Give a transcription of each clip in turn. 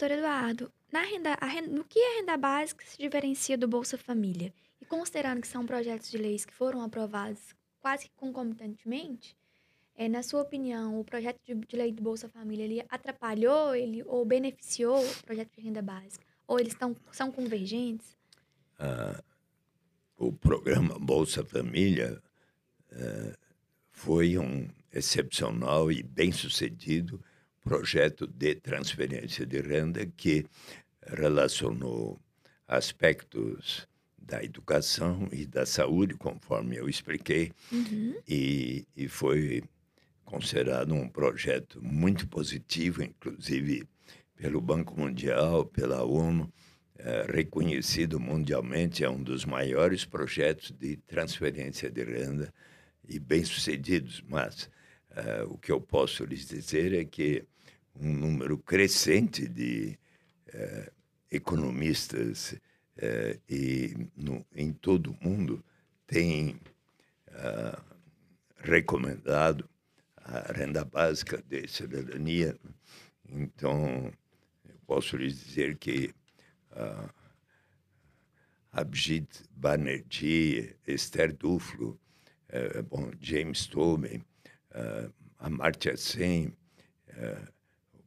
doutor Eduardo, na renda, renda, no que a renda básica se diferencia do Bolsa Família? E considerando que são projetos de leis que foram aprovados quase que concomitantemente, é, na sua opinião, o projeto de, de, lei do Bolsa Família ele atrapalhou ele ou beneficiou o projeto de renda básica? Ou eles tão, são convergentes? Ah, o programa Bolsa Família ah, foi um excepcional e bem-sucedido projeto de transferência de renda que relacionou aspectos da educação e da saúde, conforme eu expliquei, uhum. e, e foi considerado um projeto muito positivo, inclusive pelo Banco Mundial, pela ONU, é, reconhecido mundialmente, é um dos maiores projetos de transferência de renda e bem-sucedidos. Mas é, o que eu posso lhes dizer é que um número crescente de é, economistas e no, em todo o mundo tem recomendado a renda básica de cidadania. Então, eu posso lhes dizer que uh, Abhijit Banerjee, Esther Duflo, uh, bom, James Tobin, uh, Amartya Sen, o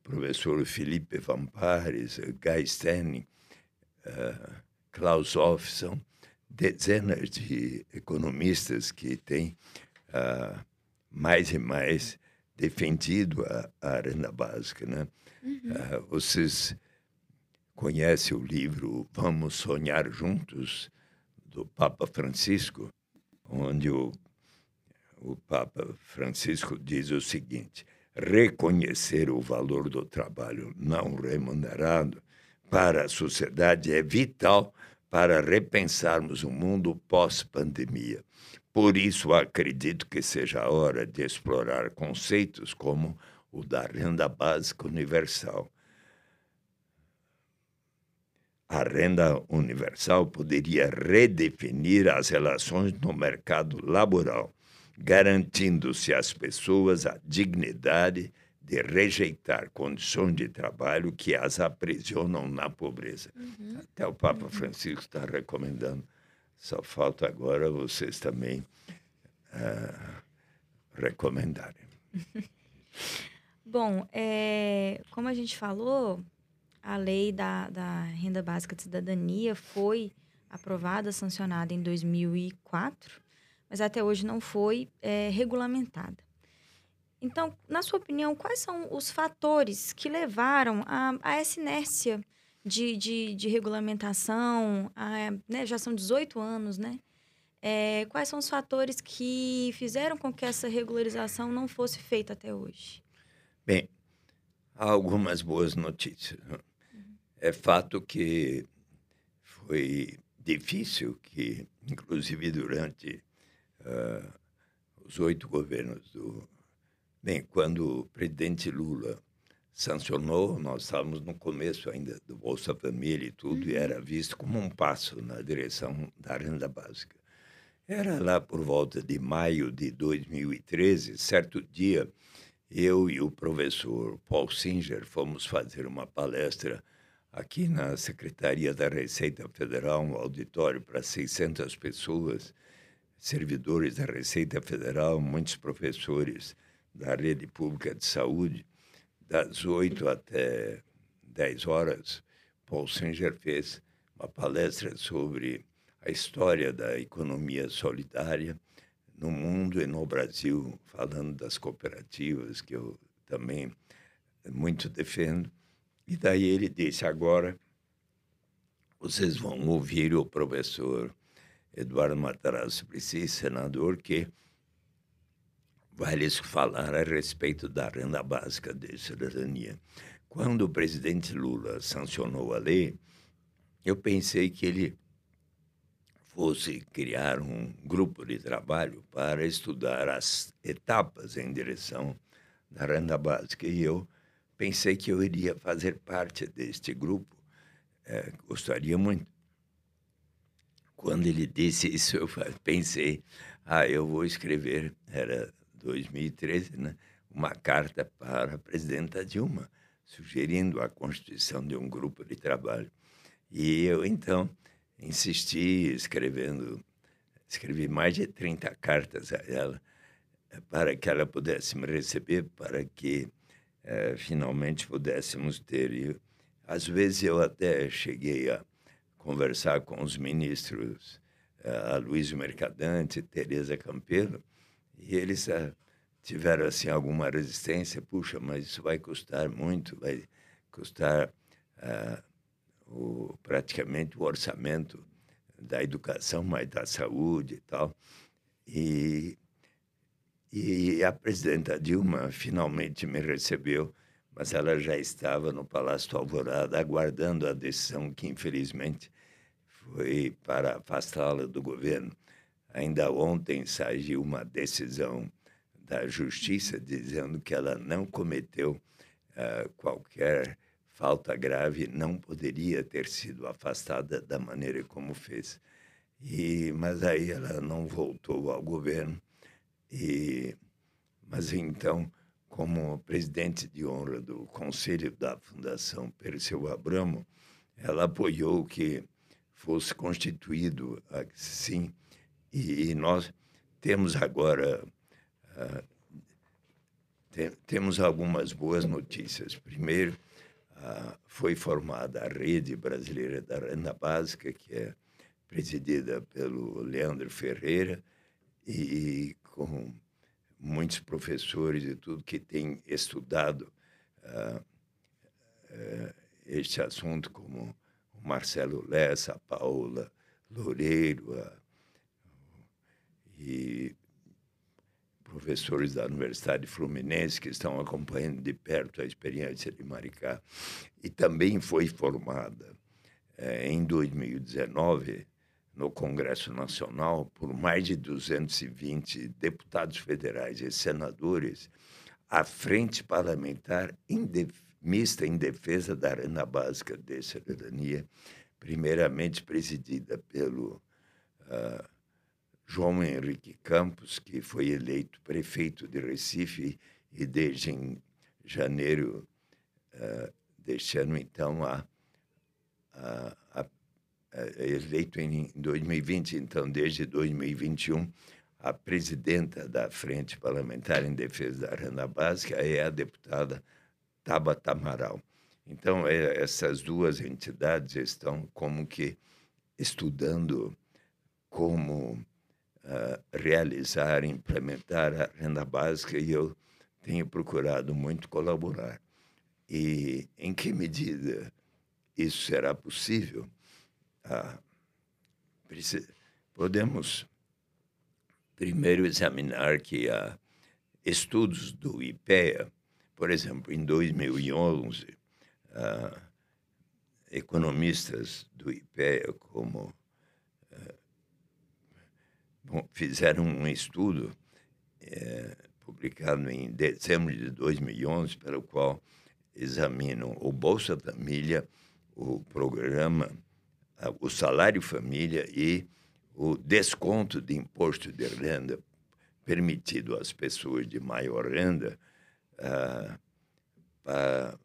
professor Felipe Vampares, Guy Sterling, uh, Klaus Hoff, são dezenas de economistas que têm uh, mais e mais defendido a, a renda básica, né? Uhum. Uh, vocês conhecem o livro Vamos Sonhar Juntos, do Papa Francisco, onde o, o Papa Francisco diz o seguinte: reconhecer o valor do trabalho não remunerado para a sociedade é vital para repensarmos o mundo pós-pandemia. Por isso, acredito que seja a hora de explorar conceitos como o da renda básica universal. A renda universal poderia redefinir as relações no mercado laboral, garantindo-se às pessoas a dignidade de rejeitar condições de trabalho que as aprisionam na pobreza. Uhum. Até o Papa uhum. Francisco está recomendando só falta agora vocês também uh, recomendarem. Bom, é, como a gente falou, a lei da, da renda básica de cidadania foi aprovada, sancionada em 2004, mas até hoje não foi é, regulamentada. Então, na sua opinião, quais são os fatores que levaram a, a essa inércia de, de, de regulamentação, a, né, já são 18 anos, né? É, quais são os fatores que fizeram com que essa regularização não fosse feita até hoje? Bem, há algumas boas notícias. Né? É fato que foi difícil que, inclusive durante uh, os oito governos do... Bem, quando o presidente Lula sancionou, nós estávamos no começo ainda do Bolsa Família e tudo, uhum. e era visto como um passo na direção da renda básica. Era lá por volta de maio de 2013, certo dia, eu e o professor Paul Singer fomos fazer uma palestra aqui na Secretaria da Receita Federal, um auditório para 600 pessoas, servidores da Receita Federal, muitos professores da rede pública de saúde das 8 até 10 horas, Paul Singer fez uma palestra sobre a história da economia solidária no mundo e no Brasil, falando das cooperativas, que eu também muito defendo. E daí ele disse: agora vocês vão ouvir o professor Eduardo Matarazzo Suplicy, senador, que vai lhes falar a respeito da renda básica de cidadania. Quando o presidente Lula sancionou a lei, eu pensei que ele fosse criar um grupo de trabalho para estudar as etapas em direção da renda básica. E eu pensei que eu iria fazer parte deste grupo. É, gostaria muito. Quando ele disse isso, eu pensei, ah, eu vou escrever. Era 2013, né, uma carta para a presidenta Dilma sugerindo a constituição de um grupo de trabalho. E eu, então, insisti, escrevendo, escrevi mais de 30 cartas a ela, eh, para que ela pudesse me receber, para que eh, finalmente pudéssemos ter. E, às vezes eu até cheguei a conversar com os ministros, uh, a Luiz Mercadante, Tereza Campelo, e eles uh, tiveram assim alguma resistência. Puxa, mas isso vai custar muito, vai custar uh, o, praticamente o orçamento da educação, mas da saúde e tal. E, e a presidenta Dilma finalmente me recebeu mas ela já estava no Palácio Alvorada aguardando a decisão que, infelizmente, foi para afastá-la do governo. Ainda ontem saiu uma decisão da Justiça dizendo que ela não cometeu uh, qualquer falta grave, não poderia ter sido afastada da maneira como fez. E, mas aí ela não voltou ao governo. E, mas então como presidente de honra do Conselho da Fundação Perseu Abramo, ela apoiou que fosse constituído assim, e nós temos agora uh, te, temos algumas boas notícias. Primeiro, uh, foi formada a Rede Brasileira da Renda Básica, que é presidida pelo Leandro Ferreira, e com muitos professores e tudo que têm estudado uh, uh, este assunto, como o Marcelo Lessa, a Paula Loureiro uh, e professores da Universidade Fluminense que estão acompanhando de perto a experiência de Maricá. E também foi formada eh, em 2019 no Congresso Nacional por mais de 220 deputados federais e senadores a Frente Parlamentar Mista em Defesa da Renda Básica de Cidadania, primeiramente presidida pelo uh, João Henrique Campos, que foi eleito prefeito de Recife e desde em janeiro uh, deste ano, então, a, a, a eleito em 2020, então desde 2021, a presidenta da Frente Parlamentar em Defesa da Renda Básica é a deputada Tabata Amaral. Então, é, essas duas entidades estão como que estudando como uh, realizar, implementar a renda básica e eu tenho procurado muito colaborar. E em que medida isso será possível? Ah, podemos primeiro examinar que há estudos do IPEA, por exemplo, em 2011, ah, economistas do IPEA como bom, fizeram um estudo é, publicado em dezembro de 2011, pelo qual examinam o Bolsa Família, o programa o salário família e o desconto de imposto de renda permitido às pessoas de maior renda uh, para,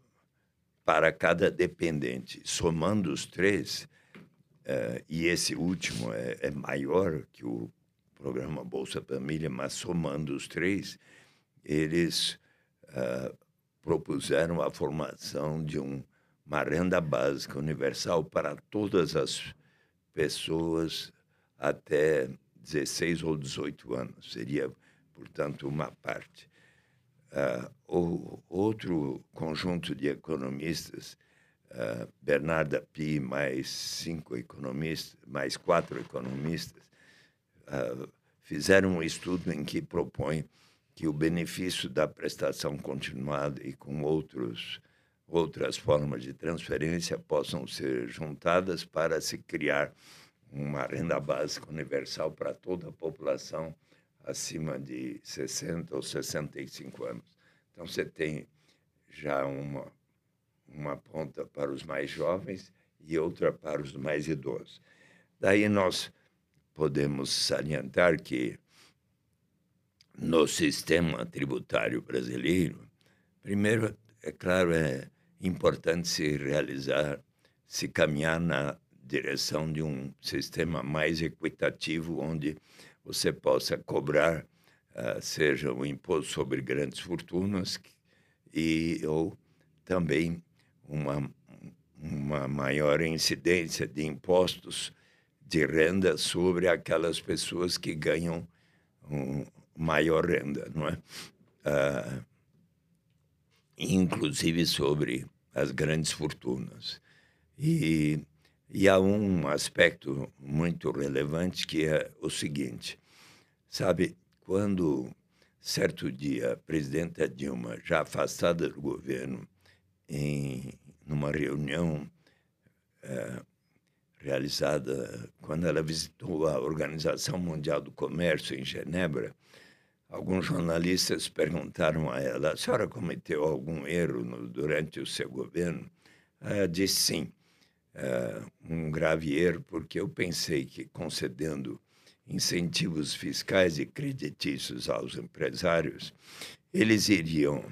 para cada dependente. Somando os três, uh, e esse último é, é, maior que o programa Bolsa Família, mas somando os três, eles uh, propuseram a formação de um uma renda básica universal para todas as pessoas até 16 ou 18 anos. Seria, portanto, uma parte. Uh, outro conjunto de economistas, uh, Bernarda Pi, mais cinco economistas, mais quatro economistas, uh, fizeram um estudo em que propõe que o benefício da prestação continuada e com outros outras formas de transferência possam ser juntadas para se criar uma renda básica universal para toda a população acima de 60 ou 65 anos. Então, você tem já uma, uma ponta para os mais jovens e outra para os mais idosos. Daí nós podemos salientar que no sistema tributário brasileiro, primeiro, é claro, é importante se realizar, se caminhar na direção de um sistema mais equitativo, onde você possa cobrar, uh, seja o imposto sobre grandes fortunas e ou também uma, uma maior incidência de impostos de renda sobre aquelas pessoas que ganham um, maior renda, não é? Uh, inclusive sobre as grandes fortunas. E, e há um aspecto muito relevante que é o seguinte: sabe, quando certo dia a presidenta Dilma, já afastada do governo, em numa reunião é, realizada quando ela visitou a Organização Mundial do Comércio em Genebra, Alguns jornalistas perguntaram a ela: a senhora cometeu algum erro no, durante o seu governo? Ela disse sim, é, um grave erro, porque eu pensei que concedendo incentivos fiscais e creditícios aos empresários, eles iriam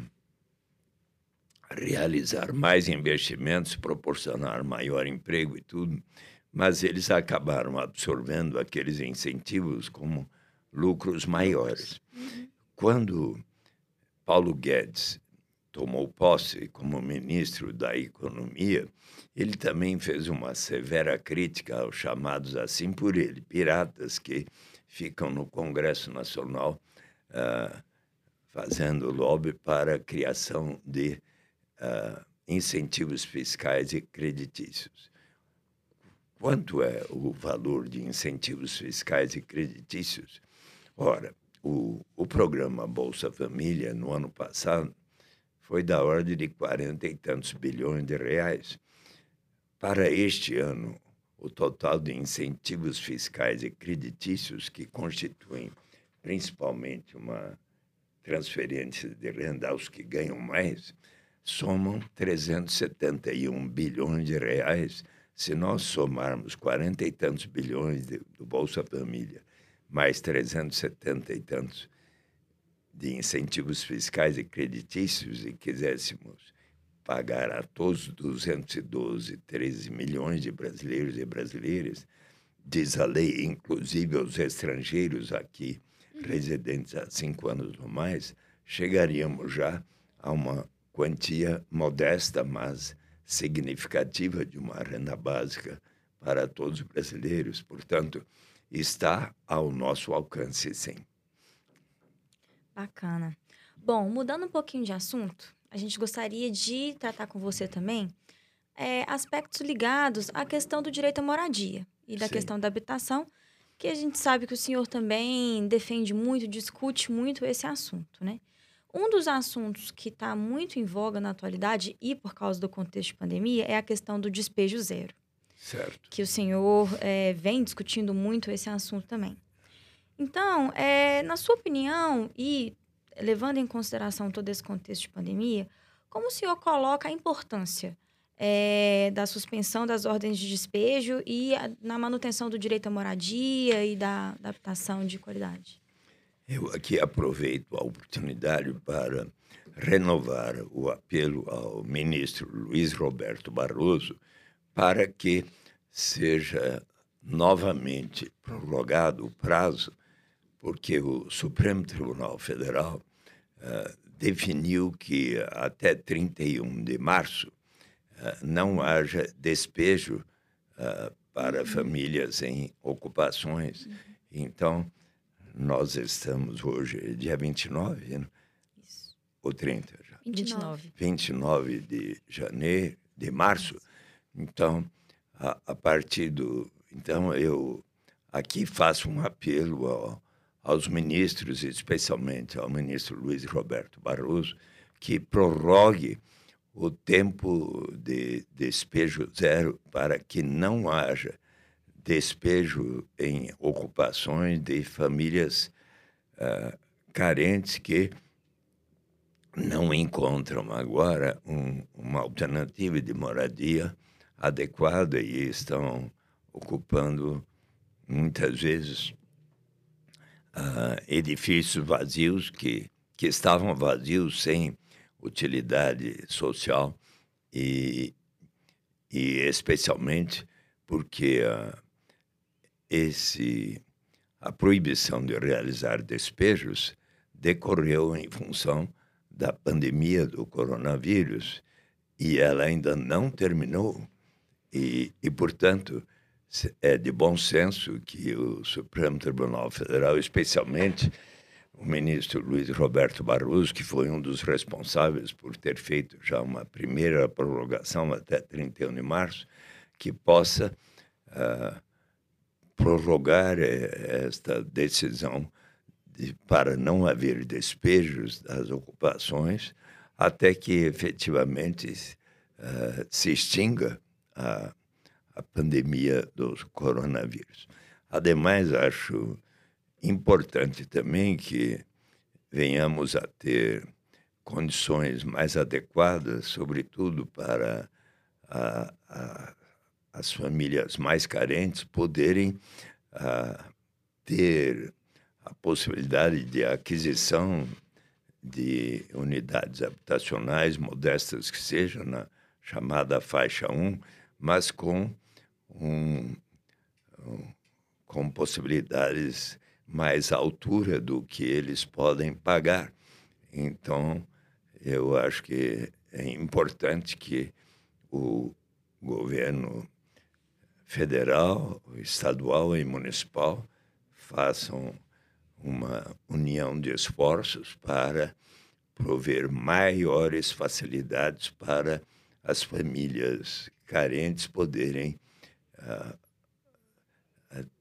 realizar mais investimentos, proporcionar maior emprego e tudo, mas eles acabaram absorvendo aqueles incentivos como lucros maiores. Quando Paulo Guedes tomou posse como ministro da Economia, ele também fez uma severa crítica aos chamados assim por ele, piratas que ficam no Congresso Nacional uh, fazendo lobby para a criação de uh, incentivos fiscais e creditícios. Quanto é o valor de incentivos fiscais e creditícios? Ora, o, o programa Bolsa Família, no ano passado, foi da ordem de quarenta e tantos bilhões de reais. Para este ano, o total de incentivos fiscais e creditícios, que constituem principalmente uma transferência de renda aos que ganham mais, somam 371 bilhões de reais. Se nós somarmos quarenta e tantos bilhões de, do Bolsa Família mais 370 e tantos de incentivos fiscais e creditícios e quiséssemos pagar a todos 212, 13 milhões de brasileiros e brasileiras, diz a lei, inclusive aos estrangeiros aqui residentes há cinco anos ou mais, chegaríamos já a uma quantia modesta, mas significativa de uma renda básica para todos os brasileiros. Portanto, está ao nosso alcance, sim. Bacana. Bom, mudando um pouquinho de assunto, a gente gostaria de tratar com você também é, aspectos ligados à questão do direito à moradia e da sim. questão da habitação, que a gente sabe que o senhor também defende muito, discute muito esse assunto, né? Um dos assuntos que está muito em voga na atualidade e por causa do contexto de pandemia é a questão do despejo zero. Certo. Que o senhor é, vem discutindo muito esse assunto também. Então, é, na sua opinião, e levando em consideração todo esse contexto de pandemia, como o senhor coloca a importância é, da suspensão das ordens de despejo e a, na manutenção do direito à moradia e da, da habitação de qualidade? Eu aqui aproveito a oportunidade para renovar o apelo ao ministro Luiz Roberto Barroso para que seja novamente prorrogado o prazo, porque o Supremo Tribunal Federal uh, definiu que até 31 de março uh, não haja despejo uh, para uhum. famílias em ocupações. Uhum. Então, nós estamos hoje, dia 29, né? Ou 30 já? 29. 29 de janeiro, de março. Então, a, a partir do. Então, eu aqui faço um apelo ao, aos ministros, especialmente ao ministro Luiz Roberto Barroso, que prorrogue o tempo de despejo zero para que não haja despejo em ocupações de famílias uh, carentes que não encontram agora um, uma alternativa de moradia adequada e estão ocupando muitas vezes uh, edifícios vazios que, que estavam vazios sem utilidade social e, e especialmente porque uh, esse, a proibição de realizar despejos decorreu em função da pandemia do coronavírus e ela ainda não terminou. E, e, portanto, é de bom senso que o Supremo Tribunal Federal, especialmente o ministro Luiz Roberto Barroso, que foi um dos responsáveis por ter feito já uma primeira prorrogação até 31 de março, que possa uh, prorrogar eh, esta decisão de, para não haver despejos das ocupações até que efetivamente uh, se extinga a, a pandemia do coronavírus. Ademais, acho importante também que venhamos a ter condições mais adequadas, sobretudo para a, a, as famílias mais carentes poderem a, ter a possibilidade de aquisição de unidades habitacionais, modestas que sejam, na chamada faixa 1, mas com, um, um, com possibilidades mais à altura do que eles podem pagar. Então, eu acho que é importante que o governo federal, estadual e municipal façam uma união de esforços para prover maiores facilidades para as famílias carentes poderem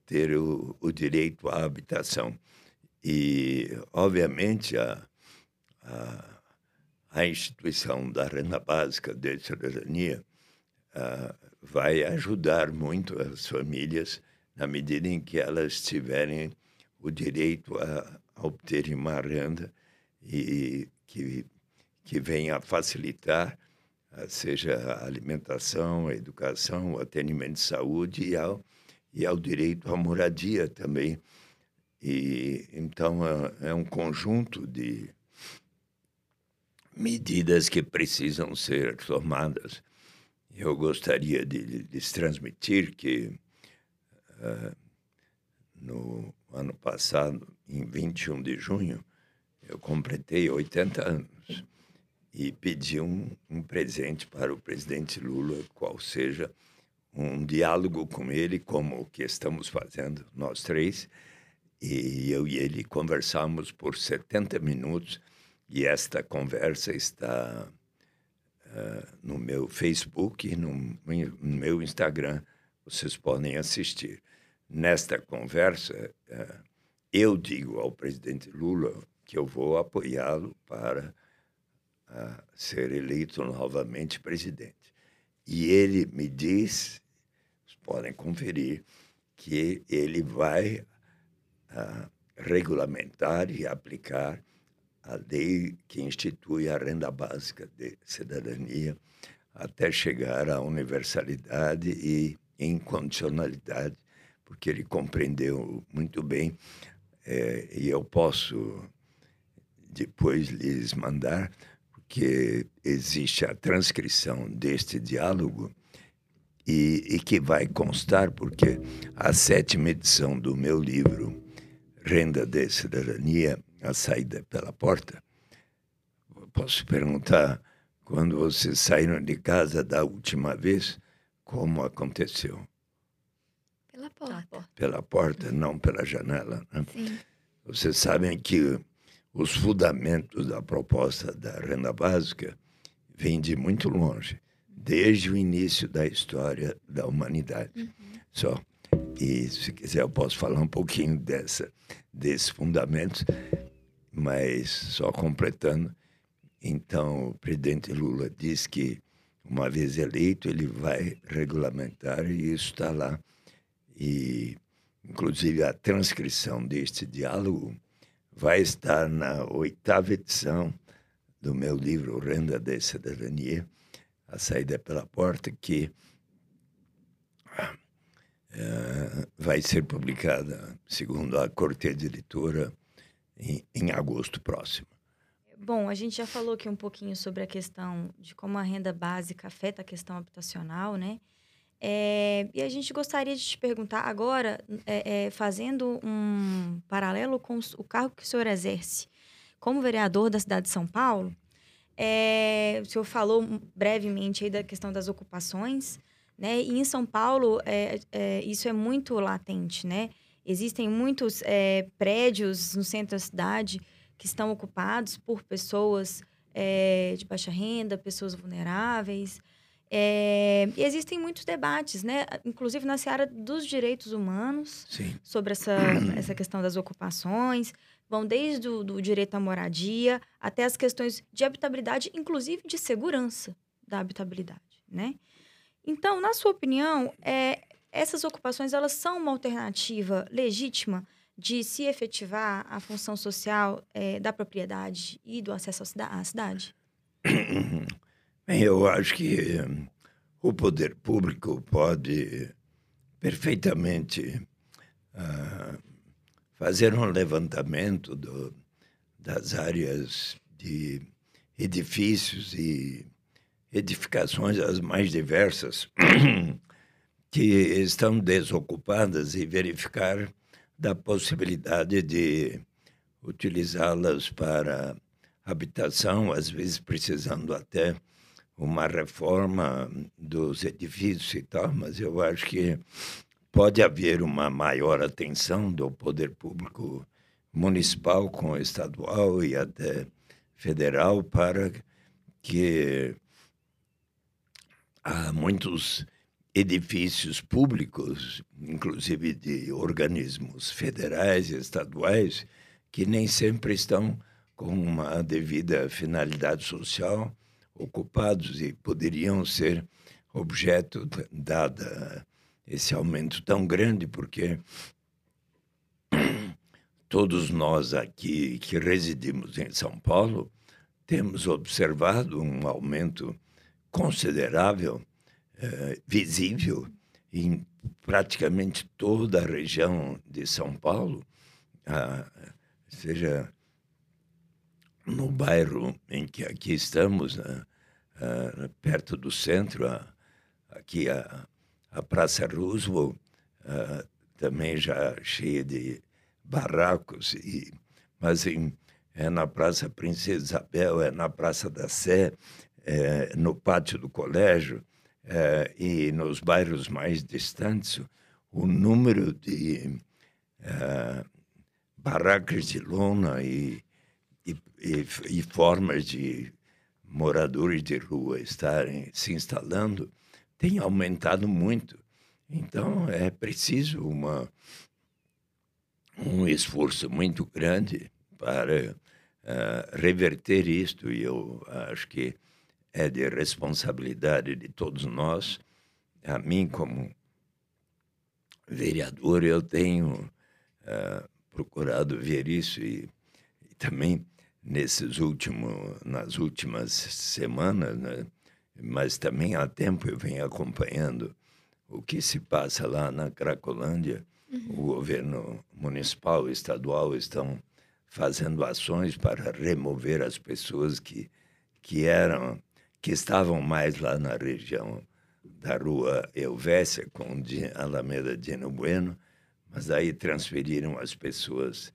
ter o, o, direito à habitação. E, obviamente, a, a, a instituição da renda básica de cidadania vai ajudar muito as famílias na medida em que elas tiverem o direito a, a obterem uma renda e que, que venha a facilitar seja a alimentação, a educação, o atendimento de saúde e ao, e ao direito à moradia também. E então é, é um conjunto de medidas que precisam ser tomadas. Eu gostaria de lhes transmitir que uh, no ano passado, em 21 de junho, eu completei 80 anos e pedi um, um presente para o presidente Lula, qual seja um diálogo com ele, como o que estamos fazendo nós três. E eu e ele conversamos por 70 minutos e esta conversa está uh, no meu Facebook e no, no, meu Instagram. Vocês podem assistir. Nesta conversa, uh, eu digo ao presidente Lula que eu vou apoiá-lo para a ser eleito novamente presidente. E ele me diz, podem conferir, que ele vai uh, regulamentar e aplicar a lei que institui a renda básica de cidadania até chegar à universalidade e incondicionalidade, porque ele compreendeu muito bem, é, e eu posso depois lhes mandar que existe a transcrição deste diálogo e, e, que vai constar, porque a sétima edição do meu livro, Renda de Cidadania, A Saída pela Porta, posso perguntar, quando vocês saíram de casa da última vez, como aconteceu? Pela porta. Pela porta, não pela janela. Né? Sim. Vocês sabem que os fundamentos da proposta da renda básica vêm de muito longe, desde o início da história da humanidade. Uhum. Só. E se quiser eu posso falar um pouquinho dessa desses fundamentos, mas só completando. Então, o presidente Lula diz que uma vez eleito ele vai regulamentar e isso está lá. E inclusive a transcrição deste diálogo vai estar na oitava edição do meu livro Renda de Cidadania, A Saída pela Porta, que uh, vai ser publicada, segundo a Corte de Editora, em, em agosto próximo. Bom, a gente já falou aqui um pouquinho sobre a questão de como a renda básica afeta a questão habitacional, né? É, e a gente gostaria de te perguntar agora, é, é, fazendo um paralelo com o cargo que o senhor exerce como vereador da cidade de São Paulo, é, o senhor falou brevemente aí da questão das ocupações, né? E em São Paulo, é, é, isso é muito latente, né? Existem muitos prédios no centro da cidade que estão ocupados por pessoas de baixa renda, pessoas vulneráveis. É, e existem muitos debates, né? inclusive na seara dos direitos humanos, Sim. sobre essa, essa questão das ocupações. Vão desde o do direito à moradia até as questões de habitabilidade, inclusive de segurança da habitabilidade. Né? Então, na sua opinião, é, essas ocupações elas são uma alternativa legítima de se efetivar a função social é, da propriedade e do acesso à cidade? Bem, eu acho que um, o poder público pode perfeitamente uh, fazer um levantamento do, das áreas de edifícios e edificações as mais diversas que estão desocupadas e verificar da possibilidade de utilizá-las para habitação, às vezes precisando até uma reforma dos edifícios e tal, mas eu acho que pode haver uma maior atenção do poder público municipal com estadual e até federal para que há muitos edifícios públicos, inclusive de organismos federais e estaduais, que nem sempre estão com uma devida finalidade social ocupados e poderiam ser objeto dada esse aumento tão grande, porque todos nós aqui que residimos em São Paulo temos observado um aumento considerável é, visível em praticamente toda a região de São Paulo, ah, seja no bairro em que aqui estamos, ah, ah, perto do centro, aqui a, a Praça Roosevelt, também já cheia de barracos, e, mas em, é na Praça Princesa Isabel, é na Praça da Sé, é no pátio do colégio, eh, e nos bairros mais distantes, o número de eh, barracas de lona e, e, e, e, formas de moradores de rua estarem se instalando tem aumentado muito. Então, é preciso uma, um esforço muito grande para uh, reverter isto, e eu acho que é de responsabilidade de todos nós. A mim, como vereador, eu tenho uh, procurado ver isso e, e, também nesses últimos, nas últimas semanas, né? mas também há tempo eu venho acompanhando o que se passa lá na Cracolândia. Uhum. O governo municipal e estadual estão fazendo ações para remover as pessoas que, que eram que estavam mais lá na região da rua Elvésia, com Alameda Dino Bueno, mas aí transferiram as pessoas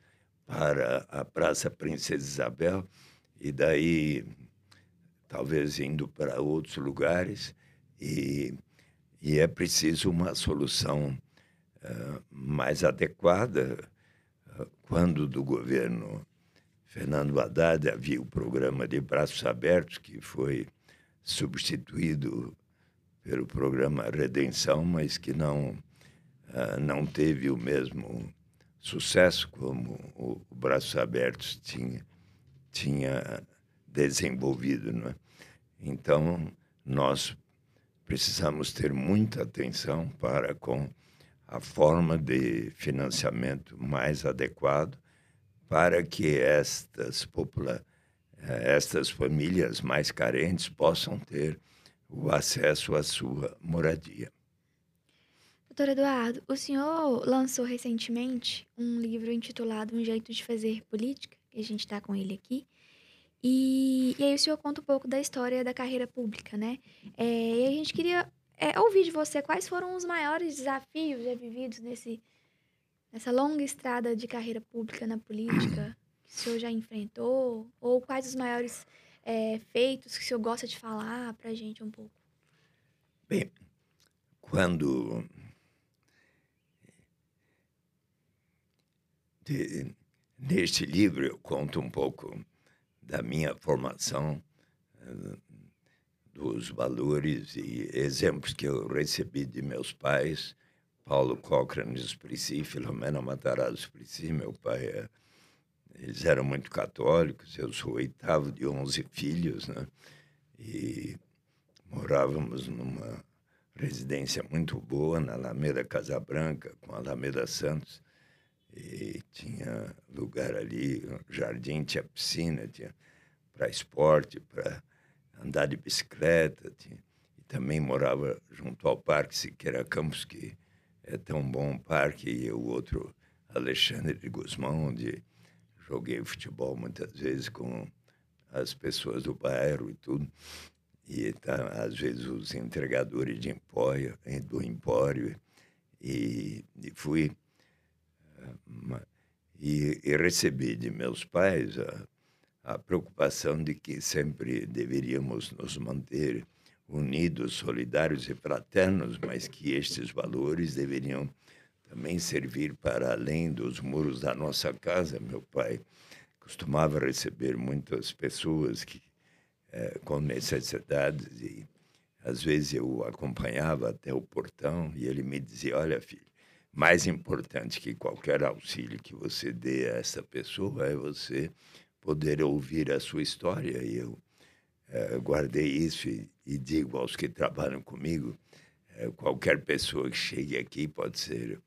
para a Praça Princesa Isabel e daí talvez indo para outros lugares e, e é preciso uma solução uh, mais adequada uh, quando do governo Fernando Haddad havia o programa de braços abertos que foi substituído pelo programa Redenção, mas que não, uh, não teve o mesmo sucesso como o, Braços Abertos tinha, tinha desenvolvido. Não é? Então, nós precisamos ter muita atenção para com a forma de financiamento mais adequado para que estas populações eh, estas famílias mais carentes possam ter o acesso à sua moradia. Doutor Eduardo, o senhor lançou recentemente um livro intitulado Um Jeito de Fazer Política, que a gente está com ele aqui, E, e aí o senhor conta um pouco da história da carreira pública, né? É, e a gente queria é, ouvir de você quais foram os maiores desafios já vividos nesse, nessa longa estrada de carreira pública na política que o senhor já enfrentou? Ou quais os maiores é, feitos que o senhor gosta de falar para a gente um pouco? Bem, quando de, neste livro eu conto um pouco da minha formação, eh, dos valores e exemplos que eu recebi de meus pais, Paulo Cochrane Esprici, Filomena Matarazzo Esprici, meu pai, é, eles eram muito católicos, eu sou oitavo de onze filhos, né? E morávamos numa residência muito boa na Alameda Casabranca, com a Alameda Santos, e tinha lugar ali, jardim, tinha piscina, tinha para esporte, para andar de bicicleta. Tinha, e também morava junto ao Parque Siqueira Campos, que é tão bom parque, e o outro, Alexandre de Guzmão, onde joguei futebol muitas vezes com as pessoas do bairro e tudo. E tá, às vezes os entregadores de empório, do empório. E, e fui e, e, recebi de meus pais a, a preocupação de que sempre deveríamos nos manter unidos, solidários e fraternos, mas que estes valores deveriam também servir para além dos muros da nossa casa. Meu pai costumava receber muitas pessoas que é, com necessidades e às vezes eu acompanhava até o portão e ele me dizia: Olha, filho, mais importante que qualquer auxílio que você dê a essa pessoa é você poder ouvir a sua história. E eu é, guardei isso e, e, digo aos que trabalham comigo: é, qualquer pessoa que chegue aqui pode ser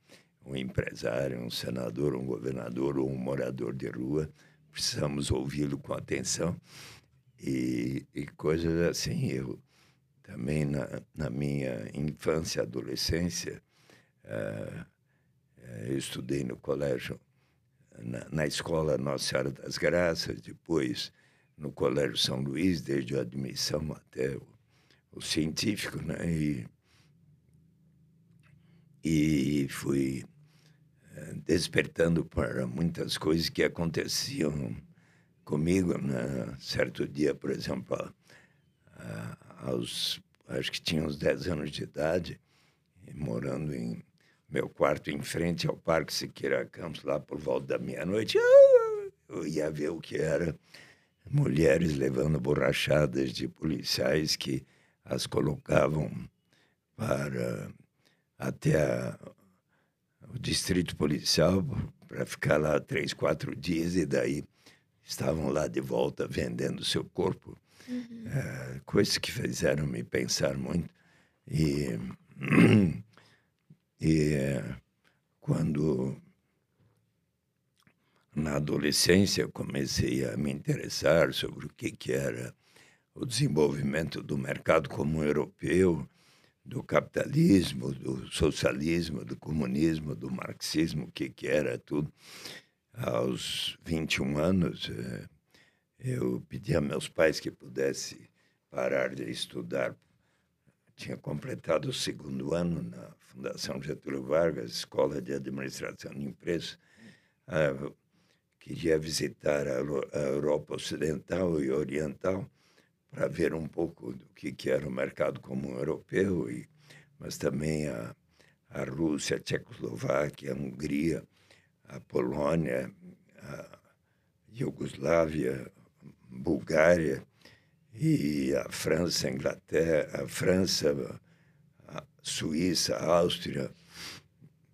um empresário, um senador, um governador ou um morador de rua, precisamos ouvi-lo com atenção. E, e, coisas assim. Eu também, na, na minha infância, adolescência, uh, eu estudei no colégio, na, na, escola Nossa Senhora das Graças, depois no Colégio São Luís, desde a admissão até o, o científico, né? E, e fui eh, despertando para muitas coisas que aconteciam comigo. Né? Certo dia, por exemplo, aos, acho que tinha uns 10 anos de idade, morando em meu quarto em frente ao Parque Siqueira Campos, lá por volta da meia-noite, eu ia ver o que era mulheres levando borrachadas de policiais que as colocavam para até a, o distrito policial para ficar lá três, quatro dias e daí estavam lá de volta vendendo seu corpo. Uhum. É, coisas que fizeram me pensar muito. E E quando na adolescência comecei a me interessar sobre o que, que era o desenvolvimento do mercado comum europeu, do capitalismo, do socialismo, do comunismo, do marxismo, o que, que era tudo. Aos 21 anos, eh, eu pedi a meus pais que pudesse parar de estudar tinha completado o segundo ano na Fundação Getúlio Vargas, Escola de Administração de Empresas. Ah, queria visitar a, Europa Ocidental e Oriental para ver um pouco do que, que era o mercado comum europeu, e, mas também a, a Rússia, a Tchecoslováquia, a Hungria, a Polônia, a Iugoslávia, Bulgária e a França, a Inglaterra, a França, a Suíça, a Áustria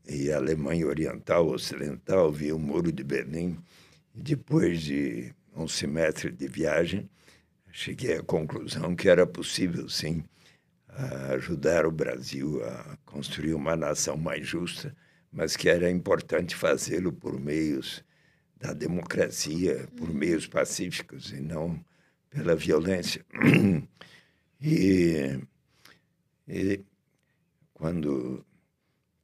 e a Alemanha Oriental, Ocidental, vi o Muro de Berlim. E depois de um semestre de viagem, cheguei à conclusão que era possível, sim, ajudar o Brasil a construir uma nação mais justa, mas que era importante fazê-lo por meios da democracia, por meios pacíficos e não pela violência. E, e quando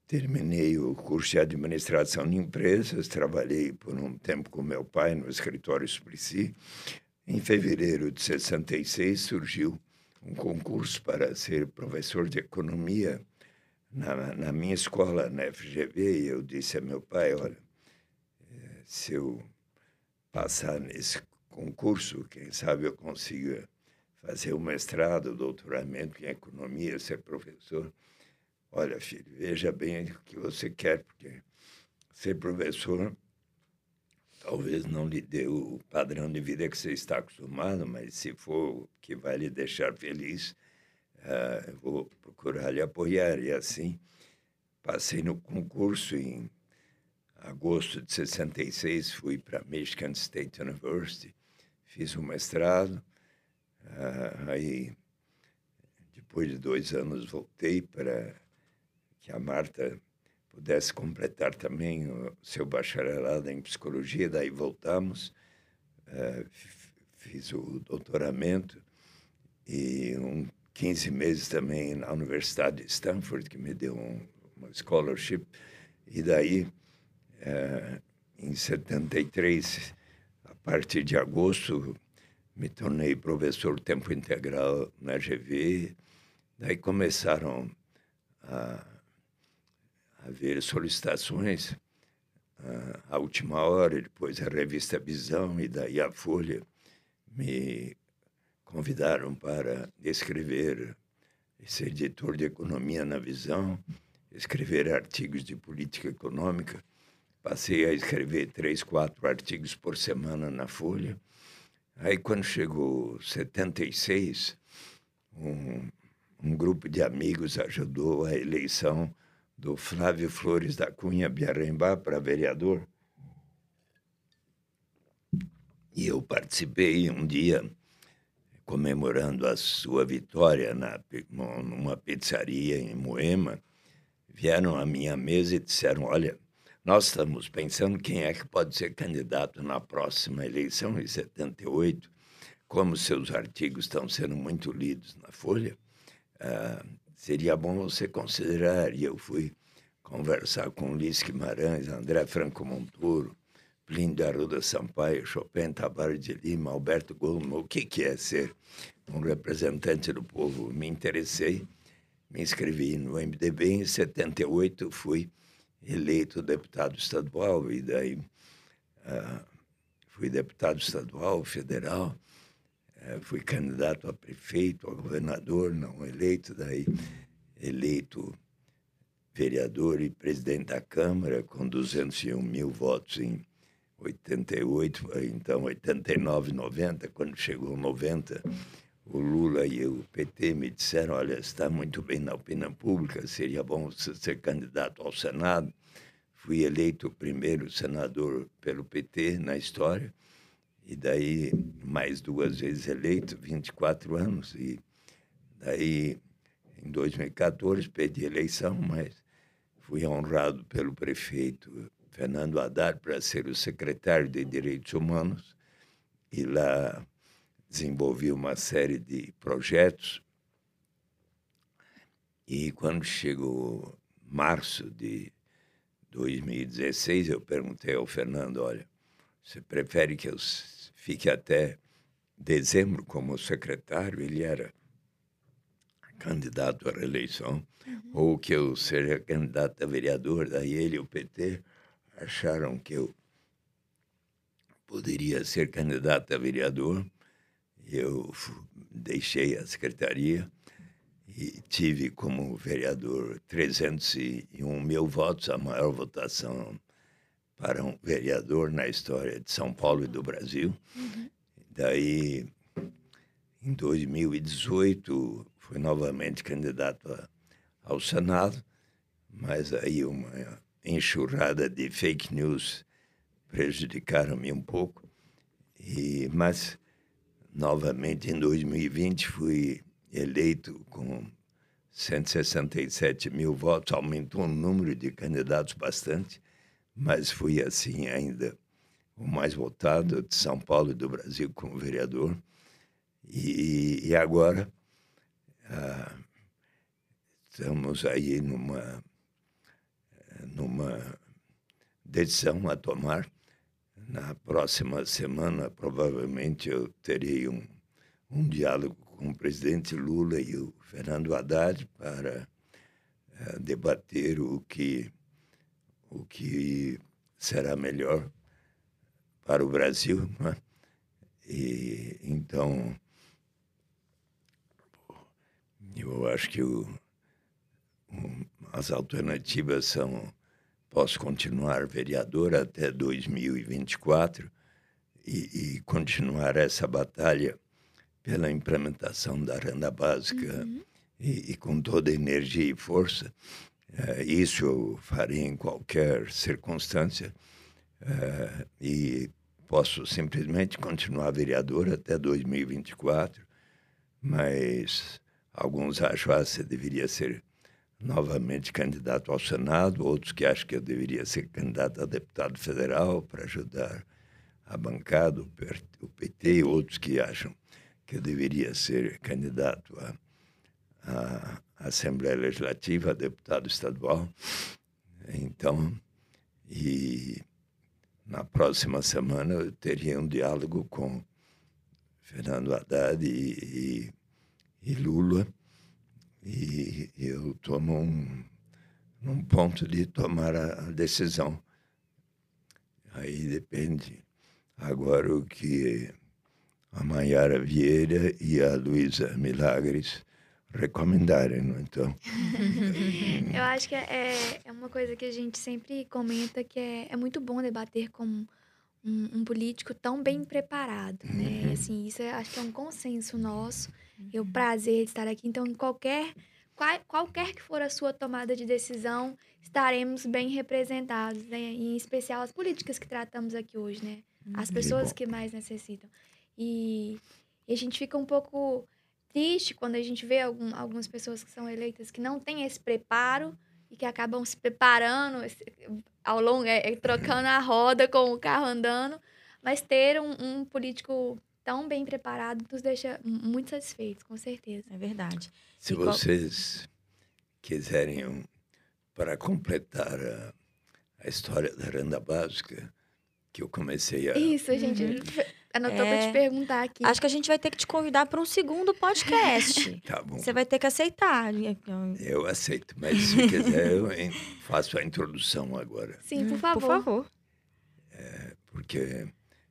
terminei o curso de administração de empresas, trabalhei por um tempo com meu pai no escritório Suplicy Em fevereiro de 66 surgiu um concurso para ser professor de economia na, na minha escola, na FGV, e eu disse a meu pai, olha, eh, se eu passar nesse concurso, quem sabe eu consiga fazer o mestrado, doutoramento em economia, ser professor. Olha, filho, veja bem o que você quer, porque ser professor talvez não lhe dê o padrão de vida que você está acostumado, mas se for o que vai lhe deixar feliz, uh, vou procurar lhe apoiar. E assim, passei no concurso em agosto de 66, fui para Michigan State University, fiz um mestrado, uh, aí depois de dois anos voltei para que a Marta pudesse completar também o seu bacharelado em psicologia, daí voltamos, uh, fiz o doutoramento e um 15 meses também na Universidade de Stanford, que me deu um, uma scholarship, e daí, uh, em 73, a partir de agosto, me tornei professor tempo integral na GV, daí começaram a haver solicitações à última hora, depois a revista Visão e daí a Folha me convidaram para escrever, ser editor de economia na Visão, escrever artigos de política econômica. Passei a escrever três, quatro artigos por semana na Folha. Aí, quando chegou 76, um, um grupo de amigos ajudou a eleição do Flávio Flores da Cunha Biarrembá para vereador. E eu participei um dia comemorando a sua vitória na, numa pizzaria em Moema. Vieram à minha mesa e disseram: Olha, nós estamos pensando quem é que pode ser candidato na próxima eleição, em 78. Como seus artigos estão sendo muito lidos na Folha, uh, seria bom você considerar. E eu fui conversar com Ulisses Guimarães, André Franco Monturo, Plínio Arruda Sampaio, Chopin Tavares de Lima, Alberto Gomes, o que, que é ser um representante do povo? Me interessei, me inscrevi no MDB, em 78 fui eleito deputado estadual, e daí uh, fui deputado estadual, federal, é, fui candidato a prefeito, a governador, não eleito, daí eleito vereador e presidente da Câmara, com 201 mil votos em 88, então 89, 90, quando chegou 90, o Lula e o PT me disseram, olha, está muito bem na opinião pública, seria bom você ser candidato ao Senado. Fui eleito o primeiro senador pelo PT na história, e daí mais duas vezes eleito, 24 anos, e daí em 2014 perdi a eleição, mas fui honrado pelo prefeito Fernando Haddad para ser o secretário de Direitos Humanos e lá desenvolvi uma série de projetos e quando chegou março de 2016 eu perguntei ao Fernando, olha, você prefere que eu fique até dezembro como secretário, ele era candidato à reeleição, uhum. ou que eu seja candidato a vereador, daí ele e o PT acharam que eu poderia ser candidato a vereador. Eu deixei a secretaria e tive como vereador 301 mil votos, a maior votação para um vereador na história de São Paulo e do Brasil. Uhum. Daí, em 2018, fui novamente candidato a, ao Senado, mas aí uma enxurrada de fake news prejudicaram-me um pouco. E, mas, novamente, em 2020, fui eleito com 167 mil votos, aumentou o número de candidatos bastante mas fui assim ainda o mais votado de São Paulo e do Brasil como vereador. E, e agora ah, estamos aí numa, numa decisão a tomar. Na próxima semana, provavelmente, eu terei um, um diálogo com o presidente Lula e o Fernando Haddad para uh, debater o que, o que será melhor para o Brasil. Né? E, então, eu acho que o, as alternativas são posso continuar vereador até 2024 e, e continuar essa batalha pela implementação da renda básica uhum. e, e, com toda energia e força. Uh, isso eu farei em qualquer circunstância uh, e posso simplesmente continuar vereador até 2024, mas alguns acham que ah, você deveria ser novamente candidato ao Senado, outros que acham que eu deveria ser candidato a deputado federal para ajudar a bancada, o PT, outros que acham que eu deveria ser candidato à Assembleia Legislativa, a deputado estadual. Então, e na próxima semana eu teria um diálogo com Fernando Haddad e, e, e Lula e eu tomo um, um ponto de tomar a decisão. Aí depende. Agora o que a Maiara Vieira e a Luísa Milagres recomendarem, não? então. Eu acho que é, é uma coisa que a gente sempre comenta que é, é muito bom debater com um, um político tão bem preparado, né? Uhum. Assim, isso é, acho que é um consenso nosso. É o prazer de estar aqui. Então, qualquer qual, qualquer que for a sua tomada de decisão, estaremos bem representados, né? em especial as políticas que tratamos aqui hoje, né? As uhum. pessoas que mais necessitam. E, e a gente fica um pouco triste quando a gente vê algum, algumas pessoas que são eleitas que não têm esse preparo e que acabam se preparando ao longo, é, é, trocando a roda com o carro andando, mas ter um, um político tão bem preparado nos deixa muito satisfeitos, com certeza. É verdade. Se e vocês qual... quiserem, um, para completar a, a, história da renda básica, que eu comecei a. Isso, gente. Uhum. Anotou é... para te perguntar aqui. Acho que a gente vai ter que te convidar para um segundo podcast. tá bom. Você vai ter que aceitar. Eu aceito, mas se quiser, eu faço a introdução agora. Sim, por favor. Por favor. É, porque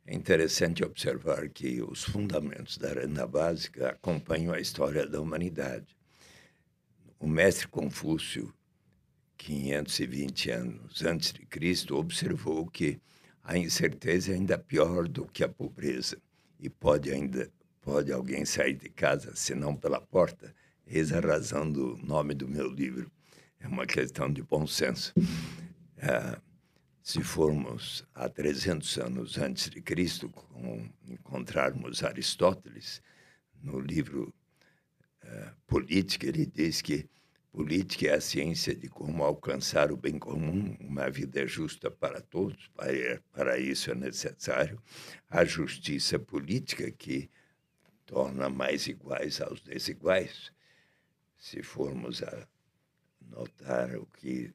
é interessante observar que os fundamentos da renda básica acompanham a história da humanidade. O mestre Confúcio, 520 anos antes de Cristo, observou que a incerteza é ainda pior do que a pobreza e pode ainda pode alguém sair de casa senão pela porta. Eis a razão do nome do meu livro. É uma questão de bom senso. É, se formos a 300 anos antes de Cristo, com, encontrarmos Aristóteles no livro uh, Política, ele diz que política é a ciência de como alcançar o bem comum, uma vida justa para todos. Para, para isso é necessário a justiça política que torna mais iguais aos desiguais. Se formos a notar o que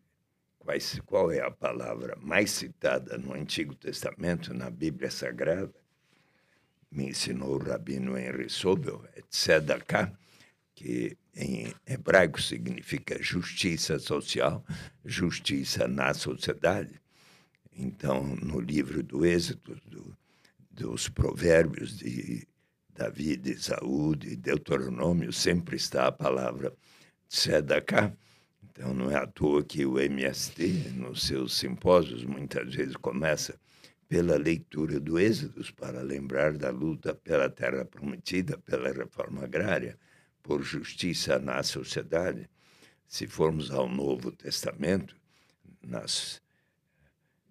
qual é a palavra mais citada no Antigo Testamento, na Bíblia Sagrada, me ensinou o rabino Henry Sobel, é tzedakah, que em hebraico significa justiça social, justiça na sociedade. Então, no livro do Êxodo, do, dos provérbios de Davi, de Saúl, de Deuteronômio, sempre está a palavra tzedakah, então, não é à toa que o MST, nos seus simpósios, muitas vezes começa pela leitura do Êxodo, para lembrar da luta pela terra prometida, pela reforma agrária, por justiça na sociedade. Se formos ao Novo Testamento, nas,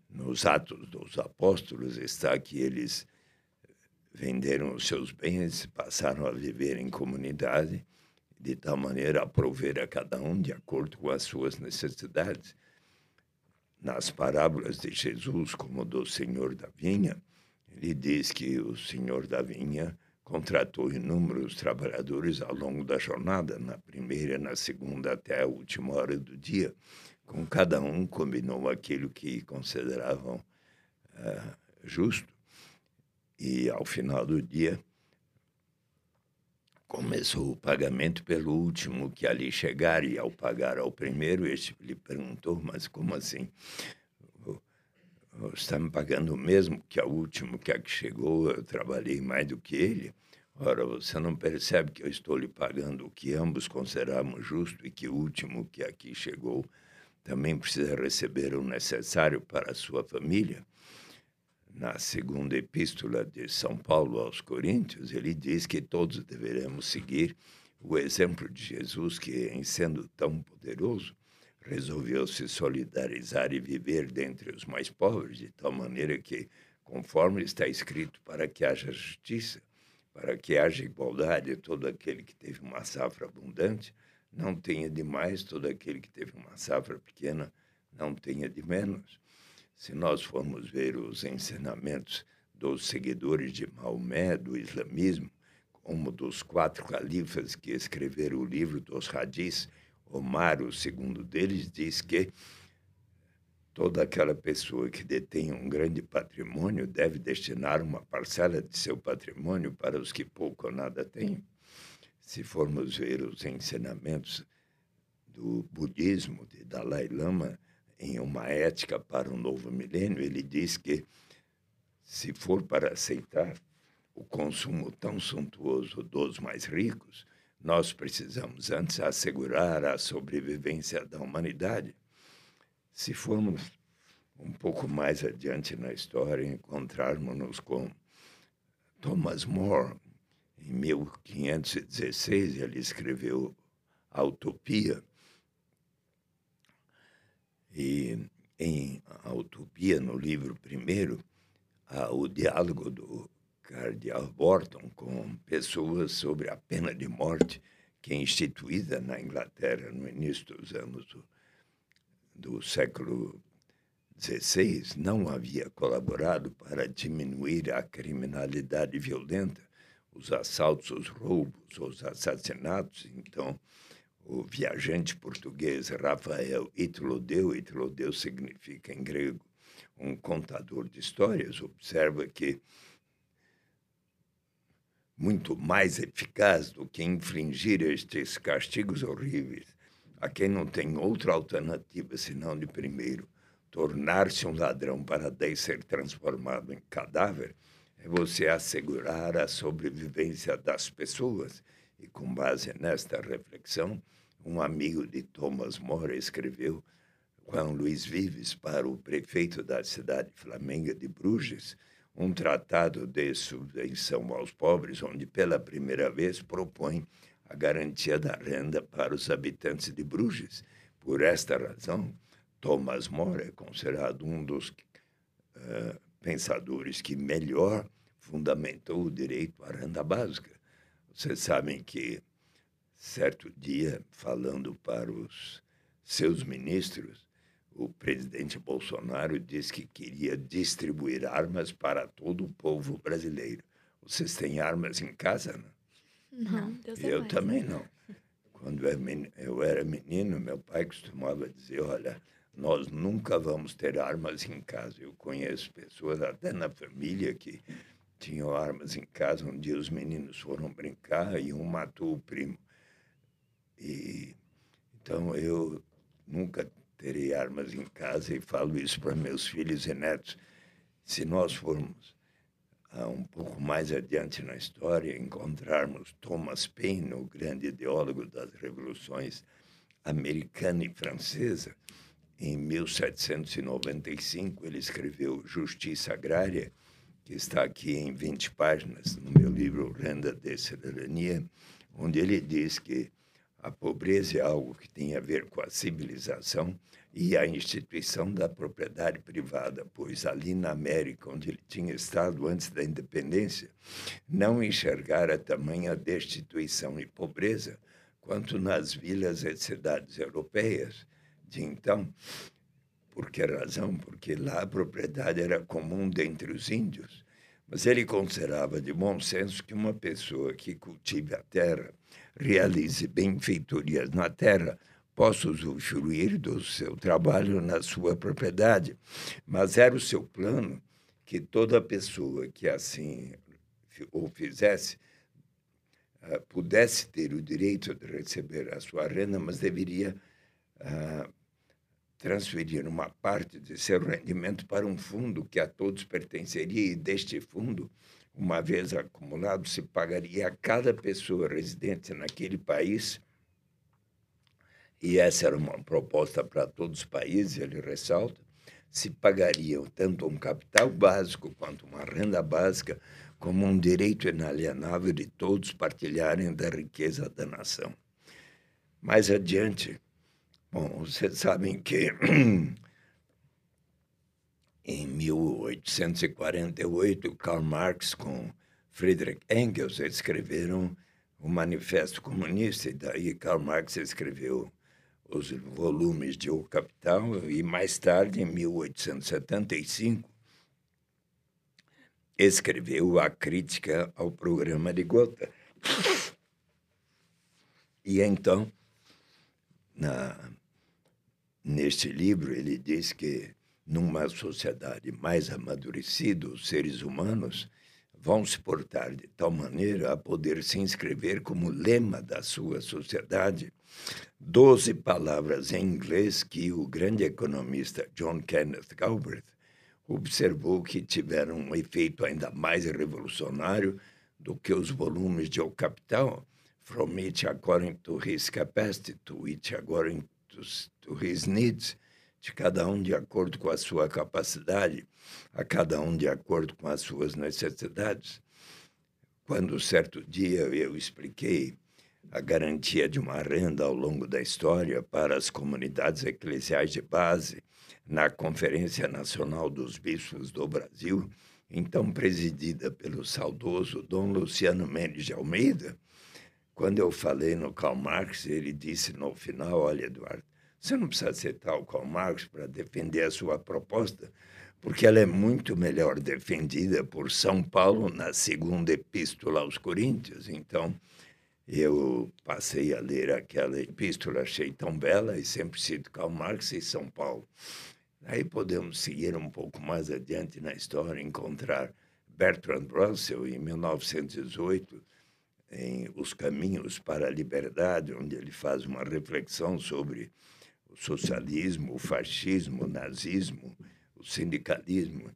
nos Atos dos Apóstolos, está que eles venderam os seus bens, passaram a viver em comunidade de tal maneira a prover a cada um de acordo com as suas necessidades. Nas parábolas de Jesus, como do Senhor da Vinha, ele diz que o Senhor da Vinha contratou inúmeros trabalhadores ao longo da jornada, na primeira, na segunda, até a última hora do dia. Com cada um combinou aquilo que consideravam uh, justo. E, ao final do dia, começou o pagamento pelo último que ali chegar, e ao pagar ao primeiro, este lhe perguntou, mas como assim? Está me pagando o mesmo que ao último que aqui chegou, eu trabalhei mais do que ele? Ora, você não percebe que eu estou lhe pagando o que ambos consideramos justo e que o último que aqui chegou também precisa receber o necessário para a sua família? Na segunda epístola de São Paulo aos Coríntios, ele diz que todos deveremos seguir o exemplo de Jesus, que, em sendo tão poderoso, resolveu se solidarizar e viver dentre os mais pobres, de tal maneira que, conforme está escrito, para que haja justiça, para que haja igualdade, todo aquele que teve uma safra abundante não tenha de mais, todo aquele que teve uma safra pequena não tenha de menos. Se nós formos ver os ensinamentos dos seguidores de Maomé, do islamismo, como dos quatro califas que escreveram o livro dos hadis, Omar, o segundo deles, diz que toda aquela pessoa que detém um grande patrimônio deve destinar uma parcela de seu patrimônio para os que pouco ou nada têm. Se formos ver os ensinamentos do budismo de Dalai Lama, em uma ética para o novo milênio, ele diz que se for para aceitar o consumo tão suntuoso dos mais ricos, nós precisamos antes assegurar a sobrevivência da humanidade. Se formos um pouco mais adiante na história, encontrarmos-nos com Thomas More, em 1516, ele escreveu A Utopia, e em Utopia, no livro primeiro, há o diálogo do cardeal Borton com pessoas sobre a pena de morte que é instituída na Inglaterra no início dos anos do, do século XVI, não havia colaborado para diminuir a criminalidade violenta, os assaltos, os roubos, os assassinatos. Então, o viajante português Rafael Itlodeu, Itlodeu significa em grego um contador de histórias, observa que muito mais eficaz do que infligir estes castigos horríveis. A quem não tem outra alternativa senão de primeiro tornar-se um ladrão para daí ser transformado em cadáver é você assegurar a sobrevivência das pessoas. E com base nesta reflexão um amigo de Thomas More escreveu Juan Luiz Vives para o prefeito da cidade flamenga de Bruges um tratado de subvenção aos pobres, onde pela primeira vez propõe a garantia da renda para os habitantes de Bruges. Por esta razão, Thomas More é considerado um dos uh, pensadores que melhor fundamentou o direito à renda básica. Vocês sabem que certo dia, falando para os seus ministros, o presidente Bolsonaro disse que queria distribuir armas para todo o povo brasileiro. Vocês têm armas em casa? Não, não Deus Eu mais. também não. Quando eu era menino, meu pai costumava dizer: olha, nós nunca vamos ter armas em casa. Eu conheço pessoas, até na família, que tinham armas em casa. Um dia os meninos foram brincar e um matou o primo. E então eu nunca terei armas em casa e falo isso para meus filhos e netos. Se nós formos uh, um pouco mais adiante na história, encontrarmos Thomas Paine, o grande ideólogo das revoluções americana e francesa, em 1795 ele escreveu Justiça Agrária, que está aqui em 20 páginas no meu livro Renda de Cidadania, onde ele diz que a pobreza é algo que tem a ver com a civilização e a instituição da propriedade privada, pois ali na América, onde ele tinha estado antes da independência, não enxergara tamanha destituição e pobreza quanto nas vilas e cidades europeias de então. Por que razão? Porque lá a propriedade era comum dentre os índios. Mas ele considerava de bom senso que uma pessoa que cultive a terra realize benfeitorias na terra, possa usufruir do seu trabalho na sua propriedade. Mas era o seu plano que toda pessoa que assim o fizesse uh, pudesse ter o direito de receber a sua renda, mas deveria uh, transferir uma parte de seu rendimento para um fundo que a todos pertenceria e deste fundo, uma vez acumulado, se pagaria a cada pessoa residente naquele país e essa era uma proposta para todos os países, ele ressalta, se pagariam tanto um capital básico quanto uma renda básica como um direito inalienável de todos partilharem da riqueza da nação. Mais adiante, bom, vocês sabem que em 1848 Karl Marx com Friedrich Engels escreveram o Manifesto Comunista e daí Karl Marx escreveu os volumes de O Capital e mais tarde, em 1875, escreveu a crítica ao programa de Gotha. E então, na, neste livro, ele diz que numa sociedade mais amadurecida, os seres humanos vão se portar de tal maneira a poder se inscrever como lema da sua sociedade. Doze palavras em inglês que o grande economista John Kenneth Galbraith observou que tiveram um efeito ainda mais revolucionário do que os volumes de O Capital, from each according to his capacity, to each according to his needs, de cada um de acordo com a sua capacidade, a cada um de acordo com as suas necessidades. Quando certo dia eu expliquei a garantia de uma renda ao longo da história para as comunidades eclesiais de base na Conferência Nacional dos Bispos do Brasil, então presidida pelo saudoso Dom Luciano Mendes de Almeida, quando eu falei no Karl Marx, ele disse no final: Olha, Eduardo, você não precisa aceitar o Karl Marx para defender a sua proposta, porque ela é muito melhor defendida por São Paulo na segunda epístola aos Coríntios. Então, eu passei a ler aquela epístola, achei tão bela, e sempre cito Karl Marx e São Paulo. Aí podemos seguir um pouco mais adiante na história, encontrar Bertrand Russell, em 1918, em Os Caminhos para a Liberdade, onde ele faz uma reflexão sobre socialismo, o fascismo, o nazismo, o sindicalismo,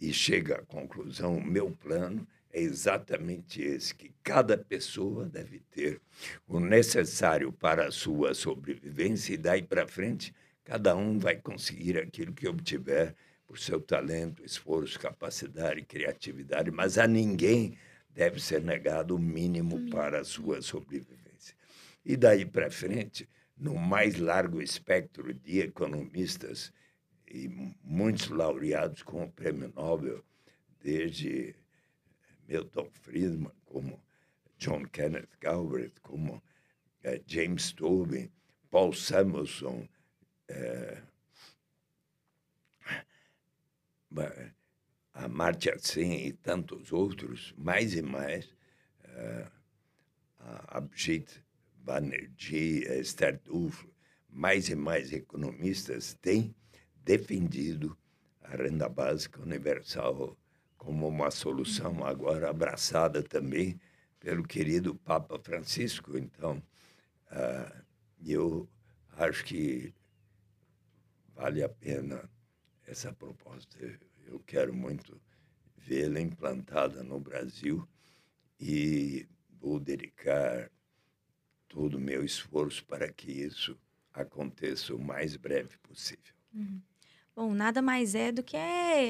e chega à conclusão: o meu plano é exatamente esse, que cada pessoa deve ter o necessário para a sua sobrevivência, e daí para frente, cada um vai conseguir aquilo que obtiver por seu talento, esforço, capacidade e criatividade, mas a ninguém deve ser negado o mínimo para a sua sobrevivência. E daí para frente, no mais largo espectro de economistas e muitos laureados com o prêmio Nobel, desde Milton Friedman, como John Kenneth Galbraith, como uh, James Tobin, Paul Samuelson, uh, a Amartya Sen e tantos outros, mais e mais, uh, a Abhijit Banerjee, Esther Duflo, mais e mais economistas têm defendido a renda básica universal como uma solução agora abraçada também pelo querido Papa Francisco. Então, uh, eu acho que vale a pena essa proposta. Eu quero muito vê-la implantada no Brasil e vou dedicar todo o meu esforço para que isso aconteça o mais breve possível. Uhum. Bom, nada mais é do que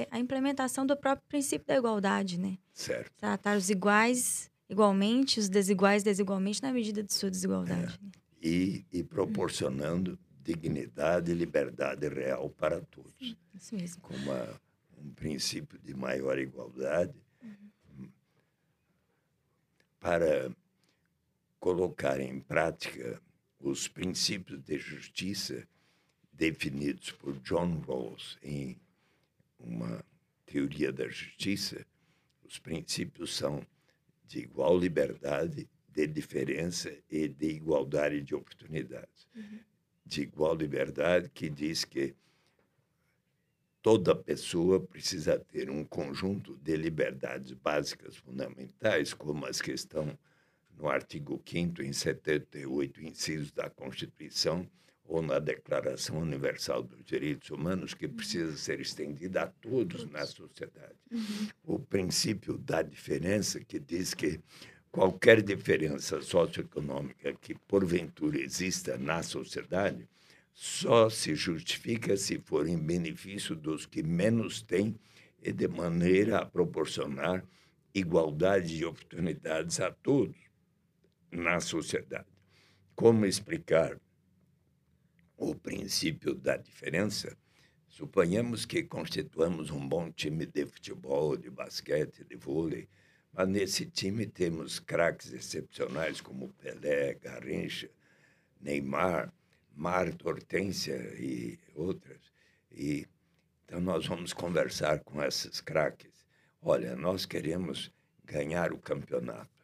a implementação do próprio princípio da igualdade, né? Certo. Tratar os iguais igualmente, os desiguais desigualmente na medida de sua desigualdade. É. E, e proporcionando dignidade e liberdade real para todos. Sim, isso mesmo. Com uma, um princípio de maior igualdade. Uhum. Para colocar em prática os princípios de justiça definidos por John Rawls em uma teoria da justiça, os princípios são de igual liberdade, de diferença e de igualdade de oportunidades. Uhum. De igual liberdade, que diz que toda pessoa precisa ter um conjunto de liberdades básicas fundamentais, como as que estão no artigo 5 em 78 incisos da Constituição ou na Declaração Universal dos Direitos Humanos, que precisa ser estendida a todos na sociedade. Uhum. O princípio da diferença, que diz que qualquer diferença socioeconômica que porventura exista na sociedade só se justifica se for em benefício dos que menos têm e de maneira a proporcionar igualdade de oportunidades a todos na sociedade. Como explicar o princípio da diferença? Suponhamos que constituamos um bom time de futebol, de basquete, de vôlei, mas nesse time temos craques excepcionais como Pelé, Garrincha, Neymar, Marta, Hortência e outras. E, então, nós vamos conversar com esses craques. Olha, nós queremos ganhar o campeonato.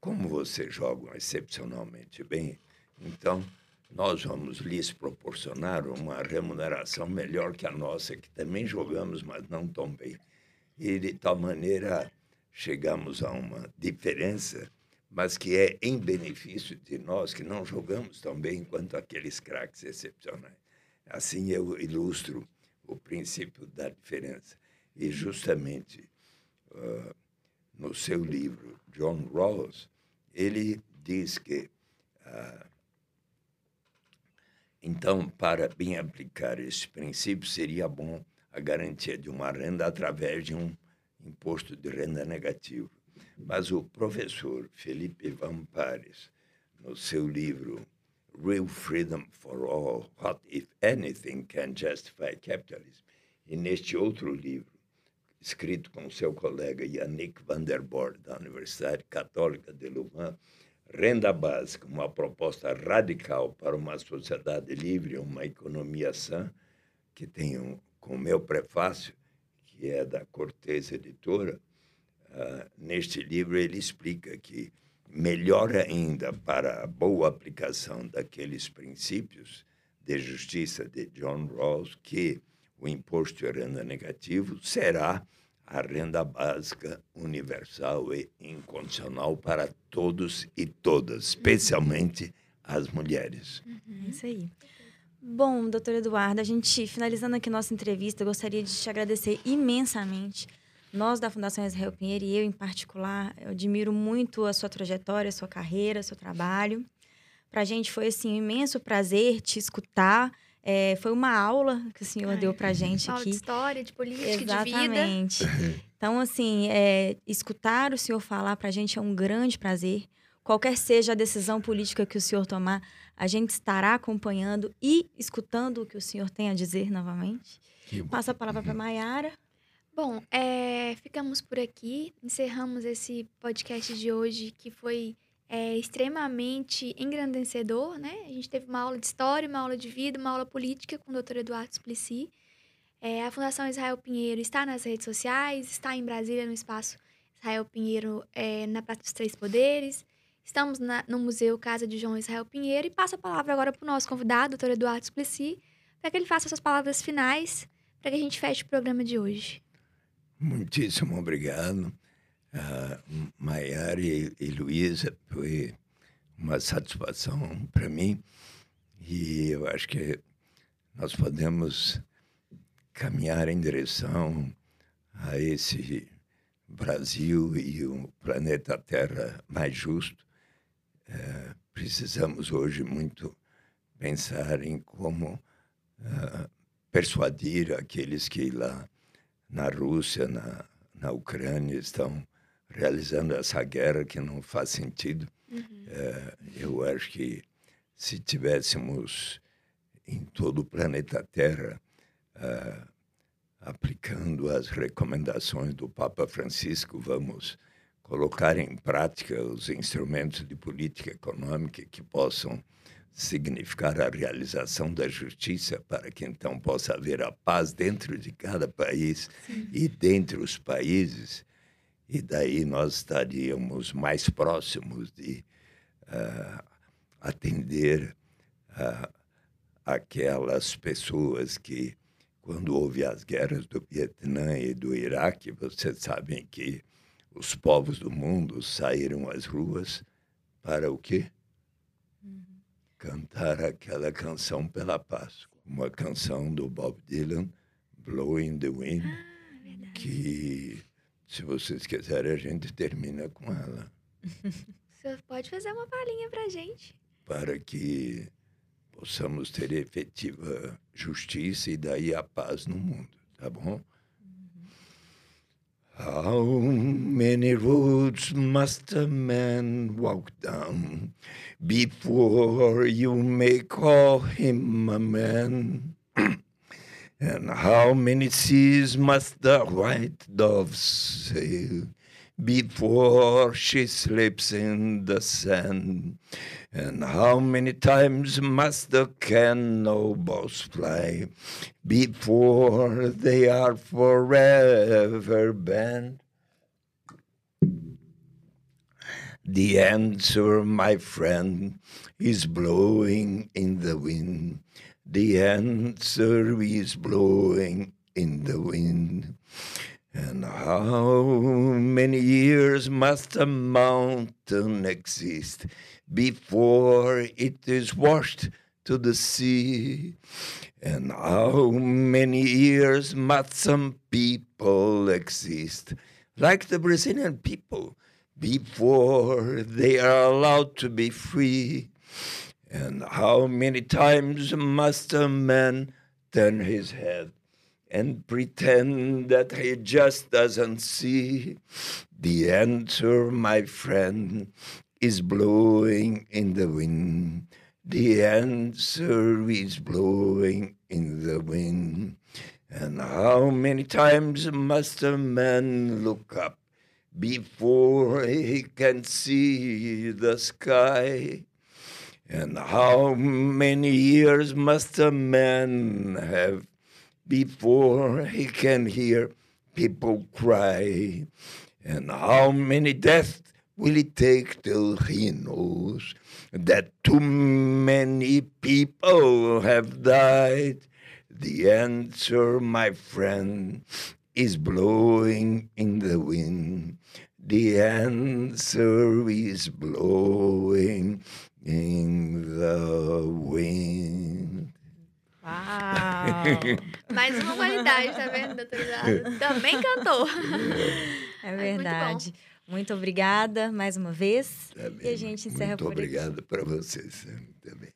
Como vocês jogam excepcionalmente bem, então nós vamos lhes proporcionar uma remuneração melhor que a nossa, que também jogamos, mas não tão bem. E de tal maneira chegamos a uma diferença mas que é em benefício de nós que não jogamos tão bem quanto aqueles craques excepcionais. Assim eu ilustro o princípio da diferença. E justamente uh, no seu livro, John Rawls, ele diz que, uh, então, para bem aplicar esse princípio, seria bom a garantia de uma renda através de um imposto de renda negativo. Mas o professor Felipe Van Pares, no seu livro Real Freedom for All, What If Anything Can Justify Capitalism, e neste outro livro, escrito com seu colega Yannick van der da Universidade Católica de Louvain, Renda Básica, uma proposta radical para uma sociedade livre, uma economia sã, que tem um, com meu prefácio, que é da Cortez Editora, Uh, neste livro, ele explica que melhor ainda para a boa aplicação daqueles princípios de justiça de John Rawls que o imposto de renda negativo será a renda básica universal e incondicional para todos e todas, especialmente as mulheres. Uhum. É isso aí. Bom, doutor Eduardo, a gente finalizando aqui nossa entrevista, gostaria de te agradecer imensamente nós da Fundação Israel Pinheiro e eu em particular, eu admiro muito a sua trajetória, a sua carreira, seu trabalho. Para a gente foi assim um imenso prazer te escutar. É, foi uma aula que o senhor deu para a gente aula aqui. de história, de política, Exatamente. de vida. Então, assim, é, escutar o senhor falar para a gente é um grande prazer. Qualquer seja a decisão política que o senhor tomar, a gente estará acompanhando e escutando o que o senhor tem a dizer novamente. Passa a palavra para Maiara. Bom, é, ficamos por aqui. Encerramos esse podcast de hoje que foi é, extremamente engrandecedor, né? A gente teve uma aula de história, uma aula de vida, uma aula política com o Dr. Eduardo Suplicy. É, a Fundação Israel Pinheiro está nas redes sociais, está em Brasília, no espaço Israel Pinheiro, é, na Praça dos Três Poderes. Estamos na, no Museu Casa de João Israel Pinheiro e passo a palavra agora para o nosso convidado, Dr. Eduardo Suplicy, para que ele faça suas palavras finais, para que a gente feche o programa de hoje. Muitíssimo obrigado. Uh, Maiara e, e Luísa, foi uma satisfação para mim e eu acho que nós podemos caminhar em direção a esse Brasil e o planeta Terra mais justo. Uh, precisamos hoje muito pensar em como uh, persuadir aqueles que lá na Rússia, na, na Ucrânia, estão realizando essa guerra que não faz sentido. Uhum. É, eu acho que se tivéssemos em todo o planeta Terra é, aplicando as recomendações do Papa Francisco, vamos colocar em prática os instrumentos de política econômica que possam significar a realização da justiça para que então possa haver a paz dentro de cada país Sim. e dentre os países e daí nós estaríamos mais próximos de uh, atender uh, aquelas pessoas que quando houve as guerras do Vietnã e do Iraque, vocês sabem que os povos do mundo saíram às ruas para o quê? Uhum. Cantar aquela canção pela paz. Uma canção do Bob Dylan, Blowing the Wind, ah, que, se vocês quiserem, a gente termina com ela. Você pode fazer uma palhinha para gente. Para que possamos ter efetiva justiça e daí a paz no mundo, tá bom? How many roads must a man walk down before you may call him a man? and how many seas must the white dove sail before she sleeps in the sand? And how many times must the cannonballs fly before they are forever banned? The answer, my friend, is blowing in the wind. The answer is blowing in the wind. And how many years must a mountain exist before it is washed to the sea. And how many years must some people exist, like the Brazilian people, before they are allowed to be free? And how many times must a man turn his head and pretend that he just doesn't see? The answer, my friend, is blowing in the wind. The answer is blowing in the wind. And how many times must a man look up before he can see the sky? And how many years must a man have before he can hear people cry? And how many deaths will it take till he knows that too many people have died? The answer, my friend, is blowing in the wind. The answer is blowing in the wind. Uau! Mais uma qualidade, tá vendo, doutor Também cantou. É verdade. Muito obrigada mais uma vez. Tá e a gente encerra Muito por obrigado para vocês também.